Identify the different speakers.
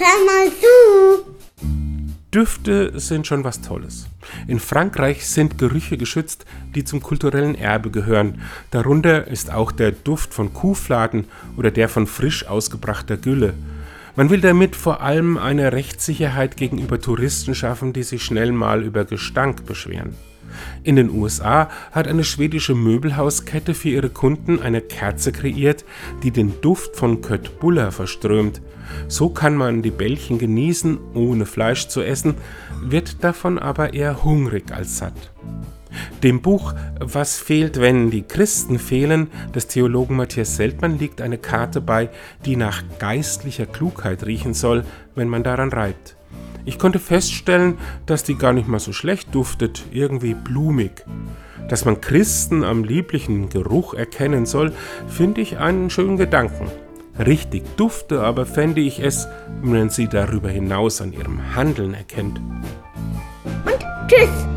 Speaker 1: hör mal zu.
Speaker 2: Düfte sind schon was Tolles. In Frankreich sind Gerüche geschützt, die zum kulturellen Erbe gehören. Darunter ist auch der Duft von Kuhfladen oder der von frisch ausgebrachter Gülle. Man will damit vor allem eine Rechtssicherheit gegenüber Touristen schaffen, die sich schnell mal über Gestank beschweren. In den USA hat eine schwedische Möbelhauskette für ihre Kunden eine Kerze kreiert, die den Duft von Köttbullar verströmt. So kann man die Bällchen genießen, ohne Fleisch zu essen, wird davon aber eher hungrig als satt. Dem Buch Was fehlt, wenn die Christen fehlen des Theologen Matthias Seltmann liegt eine Karte bei, die nach geistlicher Klugheit riechen soll, wenn man daran reibt. Ich konnte feststellen, dass die gar nicht mal so schlecht duftet, irgendwie blumig. Dass man Christen am lieblichen Geruch erkennen soll, finde ich einen schönen Gedanken. Richtig dufte aber fände ich es, wenn man sie darüber hinaus an ihrem Handeln erkennt.
Speaker 1: Und tschüss.